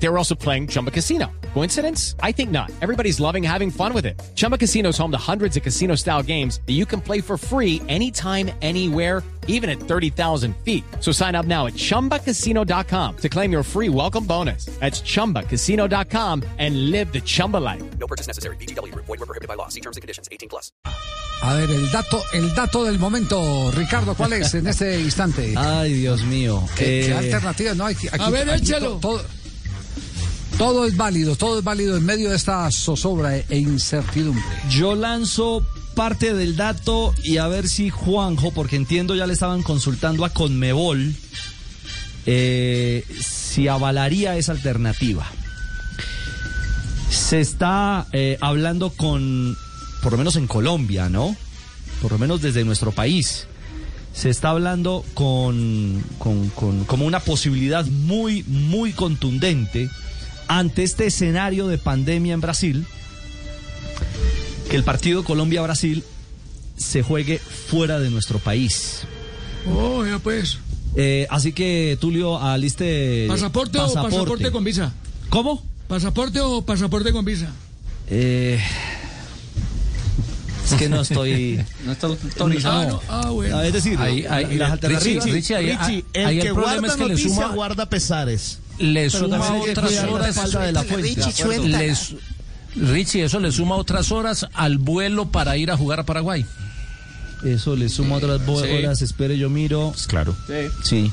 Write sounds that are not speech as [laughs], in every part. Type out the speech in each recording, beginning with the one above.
They were also playing Chumba Casino. Coincidence? I think not. Everybody's loving having fun with it. Chumba Casino is home to hundreds of casino style games that you can play for free anytime, anywhere, even at 30,000 feet. So sign up now at chumbacasino.com to claim your free welcome bonus. That's chumbacasino.com and live the Chumba life. No purchase necessary. BGW. Void were prohibited by law. See terms and conditions. 18 plus. A ver, el dato, el dato del momento, Ricardo, ¿cuál es en [laughs] este instante? Ay, Dios mío. ¿Qué, qué Eh, alternativa? No, aquí, aquí- A ver, aquí échalo. to- Todo, todo es válido, todo es válido en medio de esta zozobra e incertidumbre. yo lanzo parte del dato y a ver si Juanjo, porque entiendo ya le estaban consultando a Conmebol, eh, si avalaría esa alternativa. Se está eh, hablando con, por lo menos en Colombia, ¿no? Por lo menos desde nuestro país. Se está hablando con, con, con- como una posibilidad muy, muy contundente ante este escenario de pandemia en Brasil, que el partido Colombia-Brasil se juegue fuera de nuestro país. Oh, ya pues. Eh, así que, Tulio, aliste... ¿Pasaporte, o pasaporte con visa? ¿Cómo? ¿Pasaporte o pasaporte con visa? Eh, es que no estoy... [laughs] No está Ah, autorizado. no. Ah, bueno. Ah, es decir, Ahí- ahí- las alternativas... Richie, Richie, el ahí que el problema guarda es que le noticia suma, guarda pesares. Le Pero suma otras horas. de la. Le Richie, eso le suma otras horas al vuelo para ir a jugar a Paraguay. Eso le suma otras Sí. horas, espere, yo miro. Claro. Sí. Sí,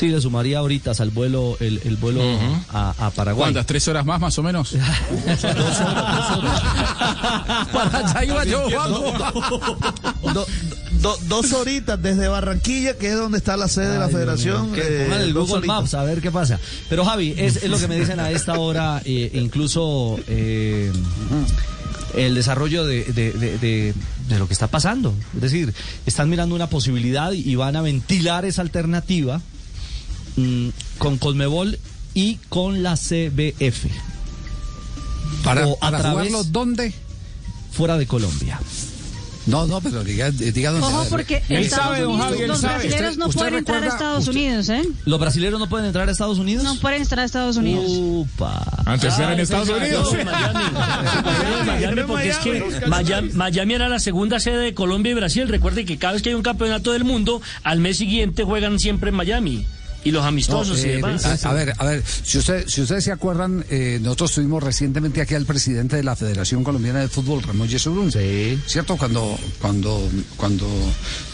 le sumaría horitas al vuelo, el, el vuelo a, a Paraguay. ¿Cuántas? ¿Tres horas más, más o menos? [laughs] Para allá iba yo, Juanjo. Do- do- dos horitas desde Barranquilla, que es donde está la sede de la federación. que eh, el dos Google horitas. Maps a ver qué pasa. Pero Javi, es, es lo que me dicen a esta hora, eh, incluso eh, el desarrollo de, de- de- de- de lo que está pasando. Es decir, están mirando una posibilidad y van a ventilar esa alternativa mm, con Colmebol y con la CBF. ¿Para, O a para través- jugarlo dónde? Fuera de Colombia. No, no, pero diga, diga dónde. Ojo porque Él Estados sabe, don Unidos, Javi, él los sabe. brasileños Usted- no usted pueden entrar a Estados usted- Unidos, ¿eh? ¿Los brasileños no pueden entrar a Estados Unidos? No pueden entrar a Estados Unidos. Upa. Antes era en Estados Unidos. Miami, [laughs] porque es que Miami, Miami era la segunda sede de Colombia y Brasil. Recuerde que cada vez que hay un campeonato del mundo, al mes siguiente juegan siempre en Miami. Y los No, amistosos y demás. a, a ver, a ver, si, usted, si ustedes se acuerdan, eh, nosotros tuvimos recientemente aquí al presidente de la Federación Colombiana de Fútbol, Ramón Yesurún. Sí. ¿Cierto? Cuando, cuando, cuando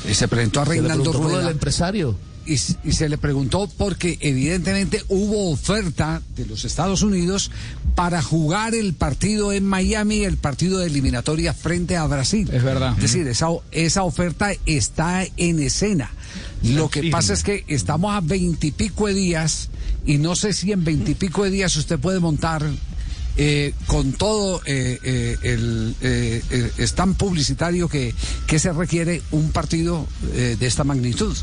eh, se presentó a Reinaldo Rueda. empresario. y, y se le preguntó porque evidentemente hubo oferta de los Estados Unidos para jugar el partido en Miami, el partido de eliminatoria frente a Brasil. Es verdad. Es decir, esa, esa oferta está en escena. Lo que pasa es que estamos a veintipico de días y no sé si en veintipico de días usted puede montar eh, con todo eh, eh, el eh, eh, stand publicitario que, que se requiere un partido eh, de esta magnitud.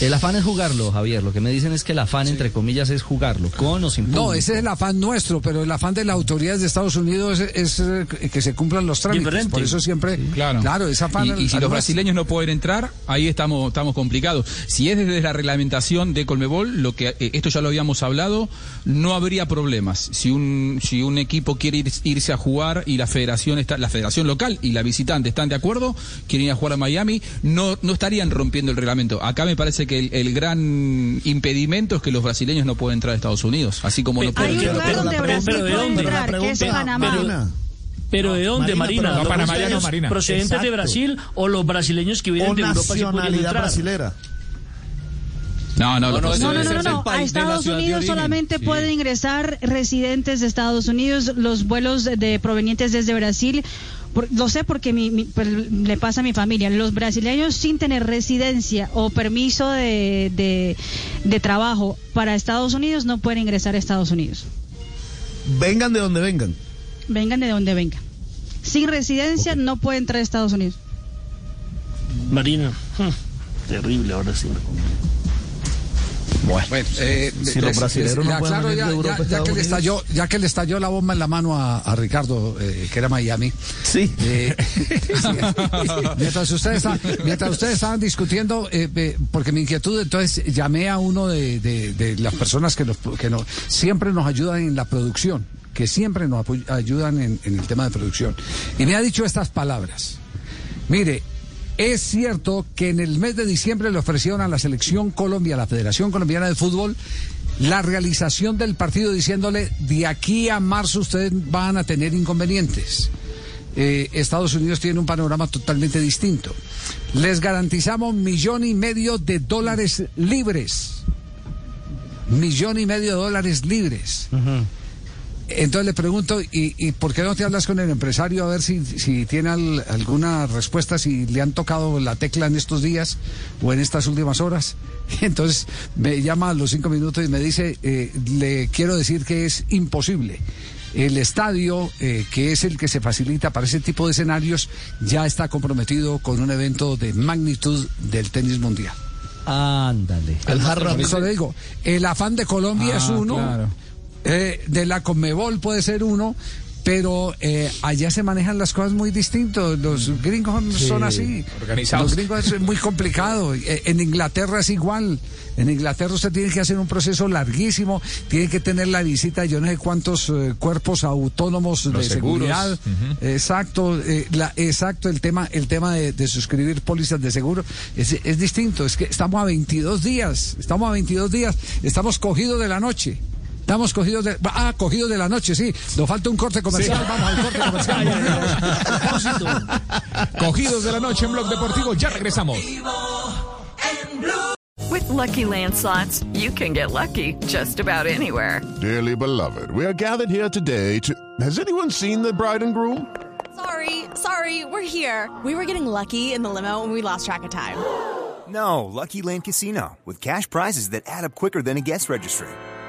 El afán es jugarlo, Javier. Lo que me dicen es que el afán, entre comillas, es jugarlo, con o sin No, público. ese es el afán nuestro, pero el afán de las autoridades de Estados Unidos es, es, que se cumplan los trámites. Diferente. Por eso siempre, Claro. claro, es afán Y, y si los brasileños no pueden entrar, ahí estamos, estamos complicados. Si es desde la reglamentación de Colmebol, lo que eh, esto ya lo habíamos hablado, no habría problemas. Si un, si un equipo quiere ir- irse a jugar y la federación está, la federación local y la visitante están de acuerdo, quieren ir a jugar a Miami, no, no estarían rompiendo el reglamento. Acá me parece que el, el gran impedimento es que los brasileños no pueden entrar a Estados Unidos, así como no Pero- Hay pueden entrar. lugar donde pero- Brasil pero ¿de puede dónde? entrar, Pero la que es pregunta, Panamá. Marina, Pero ¿de dónde, Marina, Marina? pero- ¿Los No, Panamá ya no, brasileños Marina. procedentes de. Brasil o los brasileños que vienen o de Europa nacionalidad entrar? brasilera. No, no, No, no, No, no, no. A Estados Unidos solamente Sí. pueden ingresar residentes de Estados Unidos, los vuelos de provenientes desde Brasil. por- lo sé porque mi- mi- pues, le pasa a mi familia. Los brasileños sin tener residencia o permiso de, de, de trabajo para Estados Unidos no pueden ingresar a Estados Unidos. Vengan de donde vengan. Vengan de donde vengan. Sin residencia no pueden entrar a Estados Unidos. Marina, hmm, terrible ahora sí. Bueno, eh, si los brasileños no ya, ya- que le estalló, ya que le estalló la bomba en la mano a, a Ricardo, eh, que era Miami. Sí. Eh, [laughs] mientras, ustedes estaban, mientras ustedes estaban discutiendo, eh, eh, porque mi inquietud, entonces llamé a uno de, de- de las personas que, nos, que nos, siempre nos ayudan en la producción, que siempre nos ayudan en, en el tema de producción. Y me ha dicho estas palabras. Mire, es cierto que en el mes de diciembre le ofrecieron a la selección Colombia, a la Federación Colombiana de Fútbol, la realización del partido diciéndole, de aquí a marzo ustedes van a tener inconvenientes. Eh, Estados Unidos tiene un panorama totalmente distinto. Les garantizamos millón y medio de dólares libres. Millón y medio de dólares libres. Entonces le pregunto, ¿y, y por qué no te hablas con el empresario a ver si, si tiene al- alguna respuesta, si le han tocado la tecla en estos días o en estas últimas horas? [laughs] Entonces me llama a los cinco minutos y me dice, eh, le quiero decir que es imposible. El estadio, eh, que es el que se facilita para ese tipo de escenarios, ya está comprometido con un evento de magnitud del tenis mundial. Ándale. Por eso le digo, el afán de Colombia Ah, es uno, claro. Eh, de la Conmebol puede ser uno, pero eh, allá se manejan las cosas muy distintos. Los gringos son así. Organizados. Los gringos es muy complicado. Eh, En Inglaterra es igual. En Inglaterra usted tiene que hacer un proceso larguísimo, tiene que tener la visita de yo no sé cuántos eh, cuerpos autónomos Los de seguros. seguridad. Exacto, eh, la- exacto el tema, el tema de, de suscribir pólizas de seguro es, es distinto. Es que estamos a 22 días, estamos a 22 días, estamos cogidos de la noche. Estamos cogidos de, ah, cogidos de la noche, sí. Nos falta un corte comercial. Vamos al corte comercial. [laughs] Cogidos de la noche en Blog Deportivo, ya regresamos. With Lucky Land slots, you can get lucky just about anywhere. Dearly beloved, we are gathered here today to. Has anyone seen the bride and groom? Sorry, sorry, we're here. We were getting lucky in the limo and we lost track of time. No, Lucky Land Casino, with cash prizes that add up quicker than a guest registry.